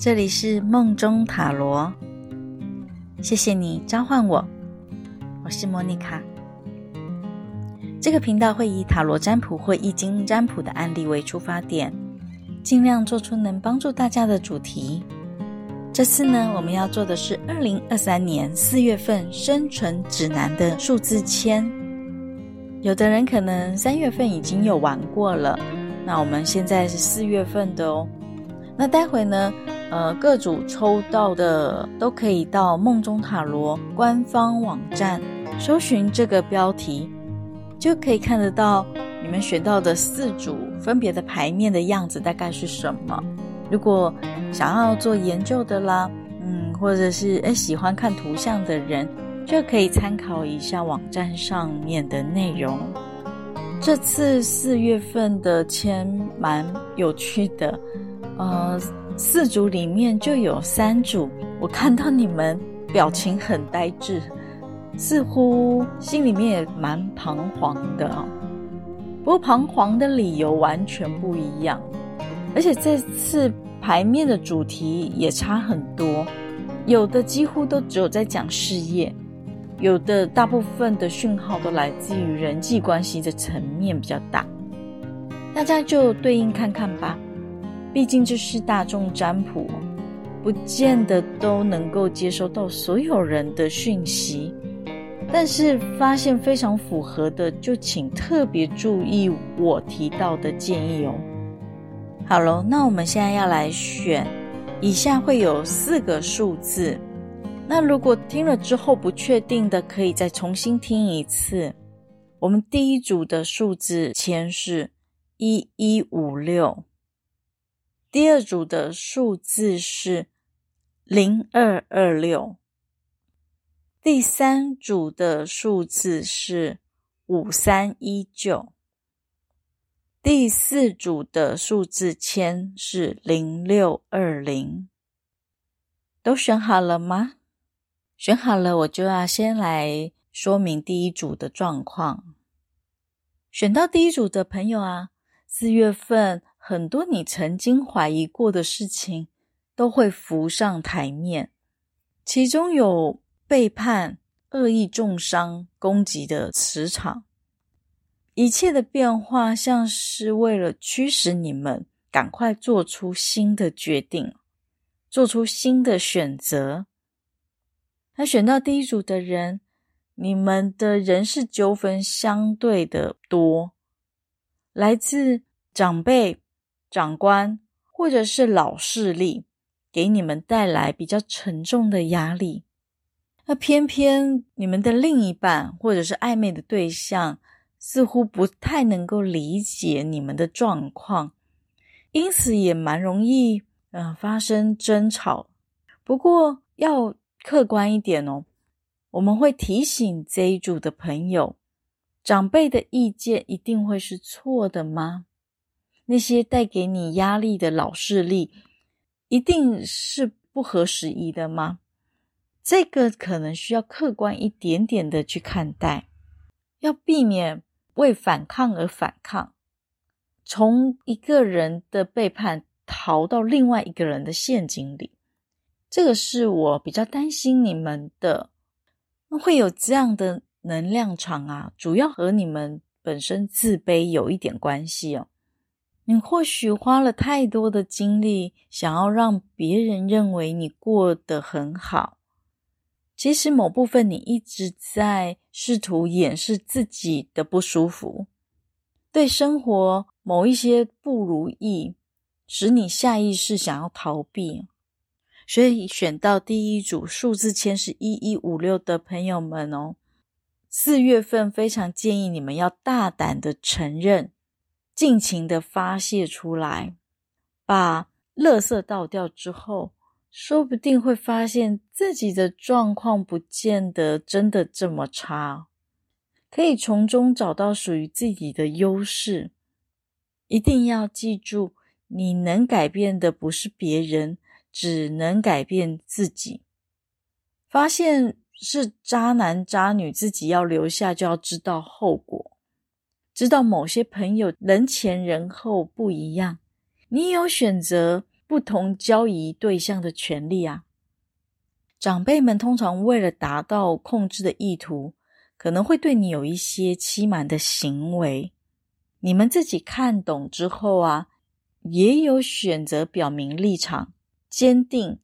这里是梦中塔罗，谢谢你召唤我，我是莫妮卡。这个频道会以塔罗占卜或易经占卜的案例为出发点，尽量做出能帮助大家的主题。这次呢，我们要做的是二零二三年四月份生存指南的数字签。有的人可能三月份已经有玩过了，那我们现在是四月份的哦。那待会呢，呃，各组抽到的都可以到梦中塔罗官方网站搜寻这个标题，就可以看得到你们选到的四组分别的牌面的样子大概是什么。如果想要做研究的啦，嗯，或者是诶喜欢看图像的人，就可以参考一下网站上面的内容。这次四月份的签蛮有趣的。呃，四组里面就有三组，我看到你们表情很呆滞，似乎心里面也蛮彷徨的。不过彷徨的理由完全不一样，而且这次牌面的主题也差很多，有的几乎都只有在讲事业，有的大部分的讯号都来自于人际关系的层面比较大，大家就对应看看吧。毕竟这是大众占卜，不见得都能够接收到所有人的讯息，但是发现非常符合的，就请特别注意我提到的建议哦。好喽，那我们现在要来选，以下会有四个数字，那如果听了之后不确定的，可以再重新听一次。我们第一组的数字签是一一五六。第二组的数字是零二二六，第三组的数字是五三一九，第四组的数字签是零六二零。都选好了吗？选好了，我就要先来说明第一组的状况。选到第一组的朋友啊，四月份。很多你曾经怀疑过的事情都会浮上台面，其中有背叛、恶意重伤、攻击的磁场，一切的变化像是为了驱使你们赶快做出新的决定，做出新的选择。那选到第一组的人，你们的人事纠纷相对的多，来自长辈。长官或者是老势力给你们带来比较沉重的压力，那偏偏你们的另一半或者是暧昧的对象似乎不太能够理解你们的状况，因此也蛮容易嗯、发生争吵。不过要客观一点哦，我们会提醒这一组的朋友，长辈的意见一定会是错的吗？那些带给你压力的老势力，一定是不合时宜的吗？这个可能需要客观一点点的去看待，要避免为反抗而反抗，从一个人的背叛逃到另外一个人的陷阱里。这个是我比较担心你们的，会有这样的能量场啊，主要和你们本身自卑有一点关系哦。你或许花了太多的精力，想要让别人认为你过得很好，其实某部分你一直在试图掩饰自己的不舒服，对生活某一些不如意，使你下意识想要逃避。所以选到第一组数字签是一一五六的朋友们哦，四月份非常建议你们要大胆的承认。尽情的发泄出来，把垃圾倒掉之后，说不定会发现自己的状况不见得真的这么差，可以从中找到属于自己的优势。一定要记住，你能改变的不是别人，只能改变自己。发现是渣男渣女，自己要留下，就要知道后果。知道某些朋友人前人后不一样，你有选择不同交易对象的权利啊。长辈们通常为了达到控制的意图，可能会对你有一些欺瞒的行为。你们自己看懂之后啊，也有选择表明立场，坚定、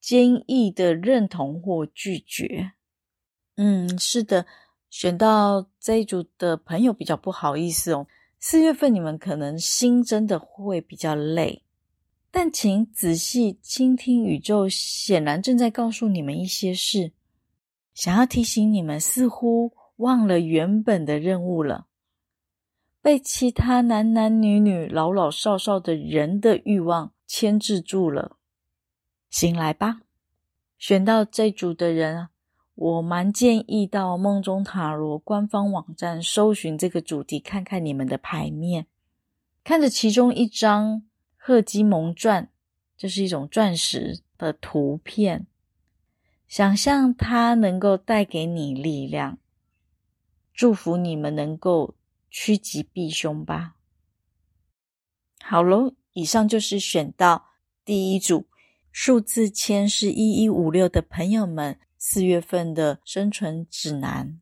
坚毅的认同或拒绝。嗯，是的，选到这一组的朋友比较不好意思哦。四月份你们可能心真的会比较累。但请仔细倾听，宇宙显然正在告诉你们一些事，想要提醒你们，似乎忘了原本的任务了，被其他男男女女、老老少少的人的欲望牵制住了。醒来吧，选到这组的人啊，我蛮建议到梦中塔罗官方网站搜寻这个主题，看看你们的牌面，看着其中一张。赫基蒙钻，这是一种钻石的图片。想象它能够带给你力量，祝福你们能够趋吉避凶吧。好喽，以上就是选到第一组数字签是一一五六的朋友们四月份的生存指南。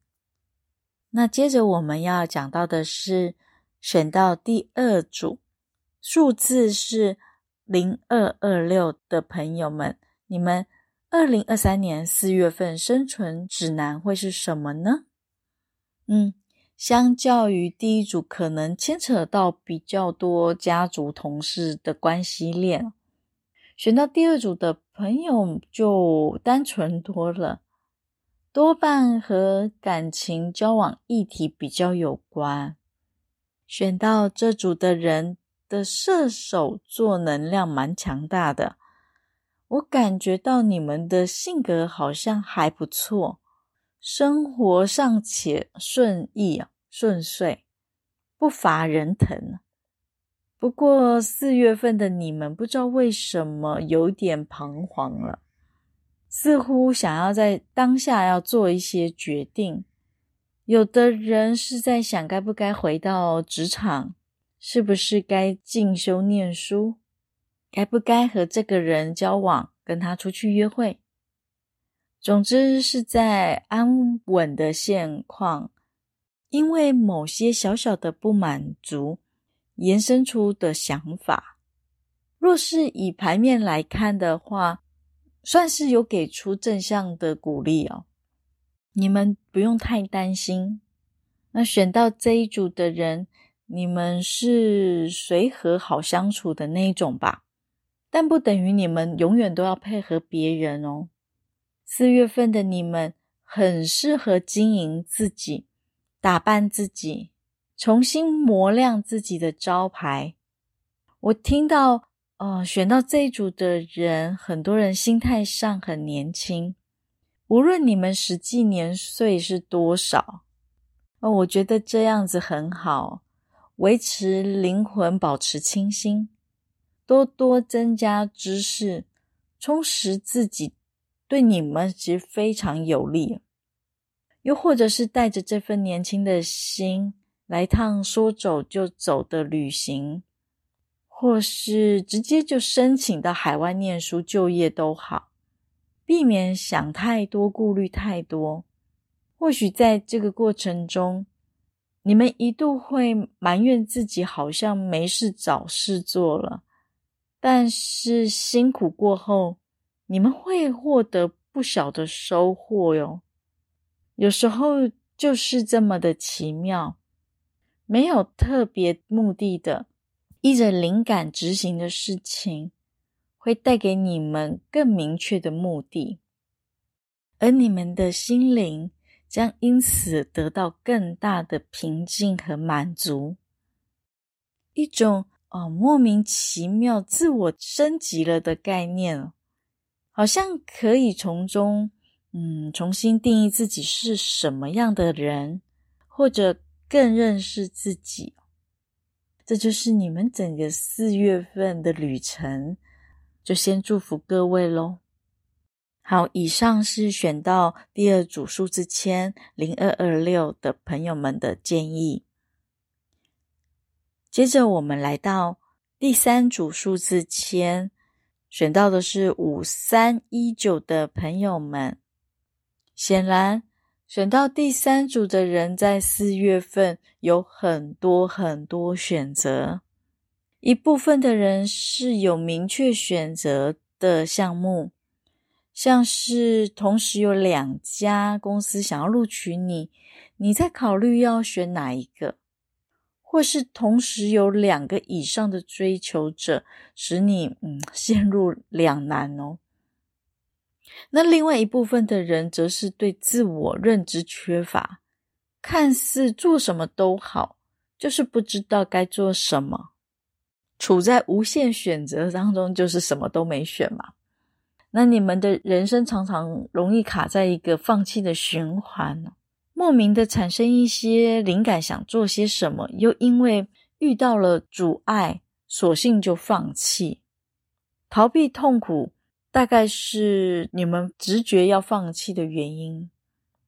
那接着我们要讲到的是选到第二组。数字是零二二六的朋友们，你们二零二三年四月份生存指南会是什么呢？嗯，相较于第一组，可能牵扯到比较多家族同事的关系链，选到第二组的朋友就单纯多了，多半和感情交往议题比较有关。选到这组的人。的射手座能量蛮强大的，我感觉到你们的性格好像还不错，生活尚且顺意啊，顺遂，不乏人疼。不过四月份的你们不知道为什么有点彷徨了，似乎想要在当下要做一些决定。有的人是在想该不该回到职场。是不是该进修念书？该不该和这个人交往，跟他出去约会？总之是在安稳的现况，因为某些小小的不满足，延伸出的想法。若是以牌面来看的话，算是有给出正向的鼓励哦。你们不用太担心。那选到这一组的人。你们是随和好相处的那一种吧，但不等于你们永远都要配合别人哦。四月份的你们很适合经营自己，打扮自己，重新磨亮自己的招牌。我听到，呃，选到这一组的人，很多人心态上很年轻，无论你们实际年岁是多少，哦，我觉得这样子很好。维持灵魂，保持清新，多多增加知识，充实自己，对你们其实非常有利。又或者是带着这份年轻的心来趟说走就走的旅行，或是直接就申请到海外念书就业都好，避免想太多，顾虑太多。或许在这个过程中，你们一度会埋怨自己好像没事找事做了，但是辛苦过后，你们会获得不小的收获哟。有时候就是这么的奇妙，没有特别目的的，依着灵感执行的事情，会带给你们更明确的目的，而你们的心灵。将因此得到更大的平静和满足，一种哦莫名其妙自我升级了的概念，好像可以从中嗯重新定义自己是什么样的人，或者更认识自己。这就是你们整个四月份的旅程，就先祝福各位喽。好，以上是选到第二组数字签零二二六的朋友们的建议。接着，我们来到第三组数字签选到的是五三一九的朋友们，显然选到第三组的人在四月份有很多很多选择。一部分的人是有明确选择的项目，像是同时有两家公司想要录取你，你在考虑要选哪一个。或是同时有两个以上的追求者，使你嗯陷入两难哦。那另外一部分的人，则是对自我认知缺乏，看似做什么都好，就是不知道该做什么，处在无限选择当中，就是什么都没选嘛。那你们的人生常常容易卡在一个放弃的循环。莫名的产生一些灵感，想做些什么，又因为遇到了阻碍，索性就放弃，逃避痛苦，大概是你们直觉要放弃的原因。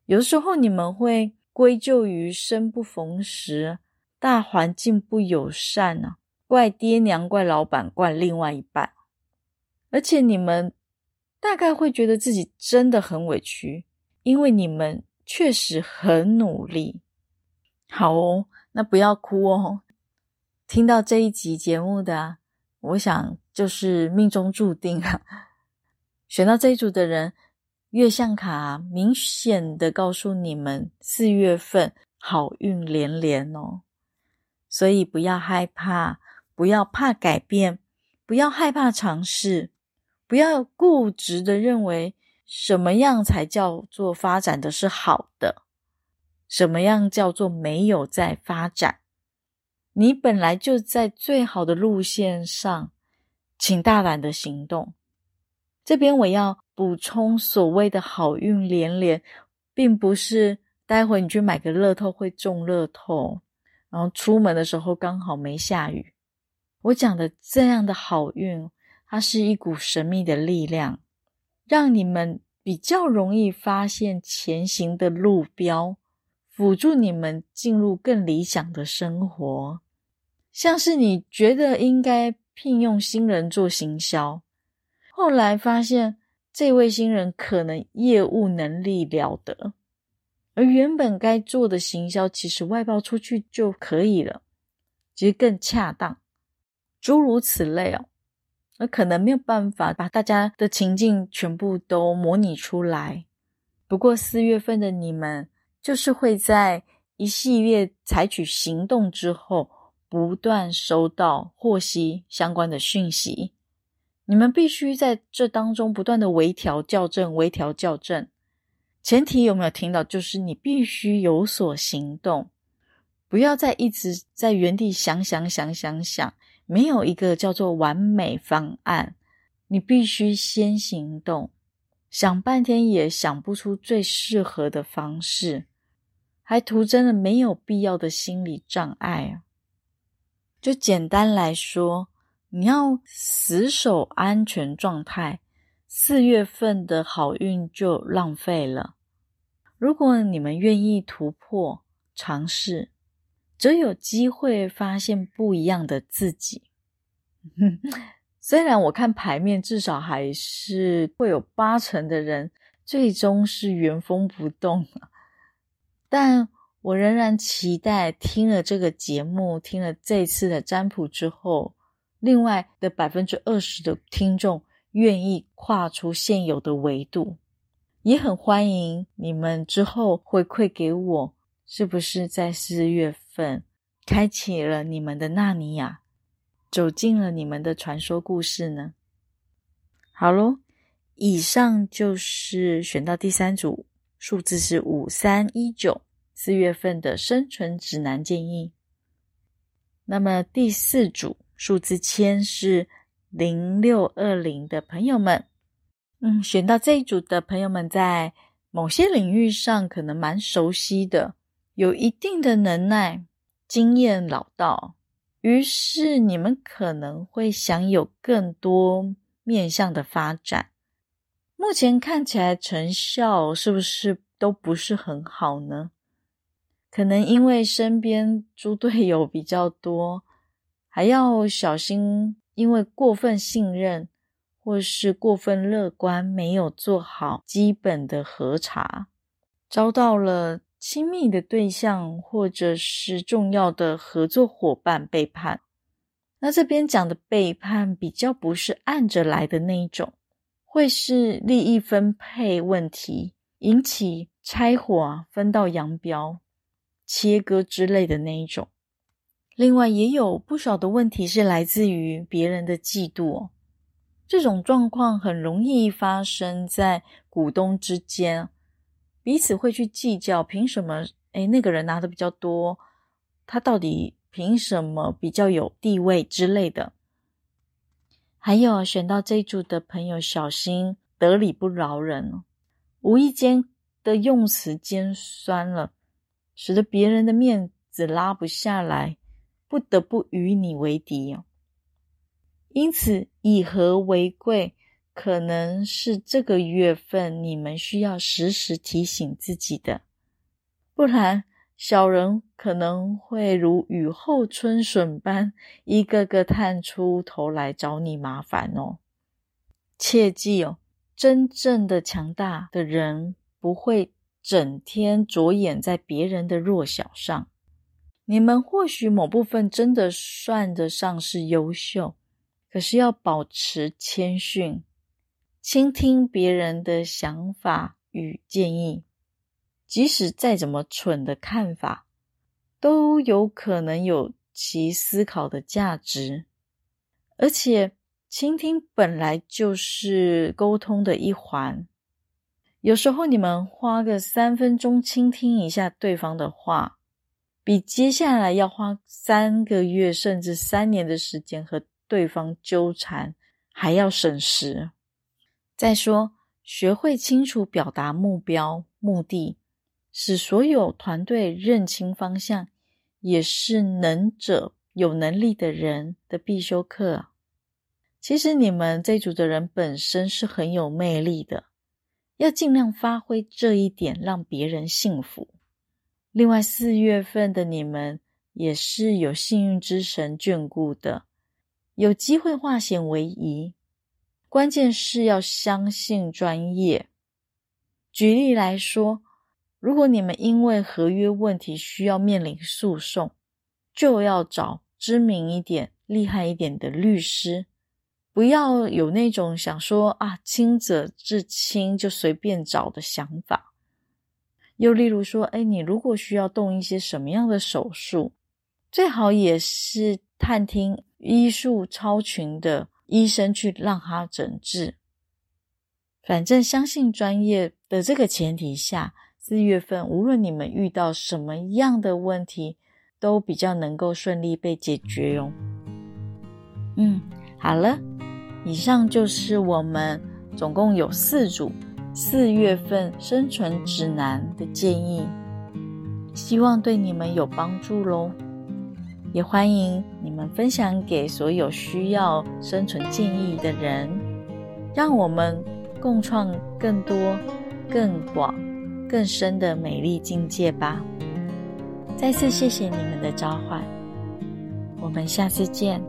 有的时候你们会归咎于生不逢时、大环境不友善呢，怪爹娘、怪老板、怪另外一半，而且你们大概会觉得自己真的很委屈，因为你们。确实很努力，好哦，那不要哭哦。听到这一集节目的，我想就是命中注定啊。选到这一组的人，月相卡明显的告诉你们，四月份好运连连哦。所以不要害怕，不要怕改变，不要害怕尝试，不要固执的认为。什么样才叫做发展的是好的？什么样叫做没有在发展？你本来就在最好的路线上，请大胆的行动。这边我要补充，所谓的好运连连，并不是待会你去买个乐透会中乐透，然后出门的时候刚好没下雨。我讲的这样的好运，它是一股神秘的力量。让你们比较容易发现前行的路标，辅助你们进入更理想的生活。像是你觉得应该聘用新人做行销，后来发现这位新人可能业务能力了得，而原本该做的行销其实外包出去就可以了，其实更恰当。诸如此类哦。那可能没有办法把大家的情境全部都模拟出来。不过四月份的你们，就是会在一系列采取行动之后，不断收到获悉相关的讯息。你们必须在这当中不断的微调校正，微调校正。前提有没有听到？就是你必须有所行动，不要再一直在原地想想想想想。没有一个叫做完美方案，你必须先行动，想半天也想不出最适合的方式，还徒增了没有必要的心理障碍啊！就简单来说，你要死守安全状态，四月份的好运就浪费了。如果你们愿意突破尝试，则有机会发现不一样的自己。虽然我看牌面，至少还是会有八成的人最终是原封不动，但我仍然期待听了这个节目，听了这次的占卜之后，另外的百分之二十的听众愿意跨出现有的维度，也很欢迎你们之后回馈给我。是不是在四月份开启了你们的纳尼亚，走进了你们的传说故事呢？好喽，以上就是选到第三组，数字是五三一九，四月份的生存指南建议。那么第四组数字签是零六二零的朋友们，嗯，选到这一组的朋友们，在某些领域上可能蛮熟悉的。有一定的能耐、经验老道，于是你们可能会想有更多面向的发展。目前看起来成效是不是都不是很好呢？可能因为身边猪队友比较多，还要小心，因为过分信任或是过分乐观，没有做好基本的核查，遭到了亲密的对象或者是重要的合作伙伴背叛。那这边讲的背叛比较不是按着来的那一种，会是利益分配问题引起拆伙、分道扬镳、切割之类的那一种。另外也有不少的问题是来自于别人的嫉妒。这种状况很容易发生在股东之间，彼此会去计较，凭什么？诶，那个人拿的比较多，他到底凭什么比较有地位之类的？还有选到这一组的朋友，小心得理不饶人，无意间的用词尖酸了，使得别人的面子拉不下来，不得不与你为敌哦。因此，以和为贵，可能是这个月份你们需要时时提醒自己的。不然，小人可能会如雨后春笋般，一个个探出头来找你麻烦哦。切记哦，真正的强大的人不会整天着眼在别人的弱小上。你们或许某部分真的算得上是优秀。可是要保持谦逊，倾听别人的想法与建议，即使再怎么蠢的看法，都有可能有其思考的价值。而且，倾听本来就是沟通的一环。有时候，你们花个三分钟倾听一下对方的话，比接下来要花三个月甚至三年的时间和对方纠缠还要省时。再说，学会清楚表达目标、目的，使所有团队认清方向，也是能者、有能力的人的必修课。其实你们这组的人本身是很有魅力的，要尽量发挥这一点，让别人信服。另外，四月份的你们也是有幸运之神眷顾的。有机会化险为夷，关键是要相信专业。举例来说，如果你们因为合约问题需要面临诉讼，就要找知名一点、厉害一点的律师，不要有那种想说啊，清者自清就随便找的想法。又例如说，哎，你如果需要动一些什么样的手术，最好也是探听。医术超群的医生去让他诊治，反正相信专业的这个前提下，四月份无论你们遇到什么样的问题，都比较能够顺利被解决哟。嗯，好了，以上就是我们总共有四组四月份生存指南的建议，希望对你们有帮助喽。也欢迎你们分享给所有需要生存建议的人，让我们共创更多、更广、更深的美丽境界吧。再次谢谢你们的召唤，我们下次见。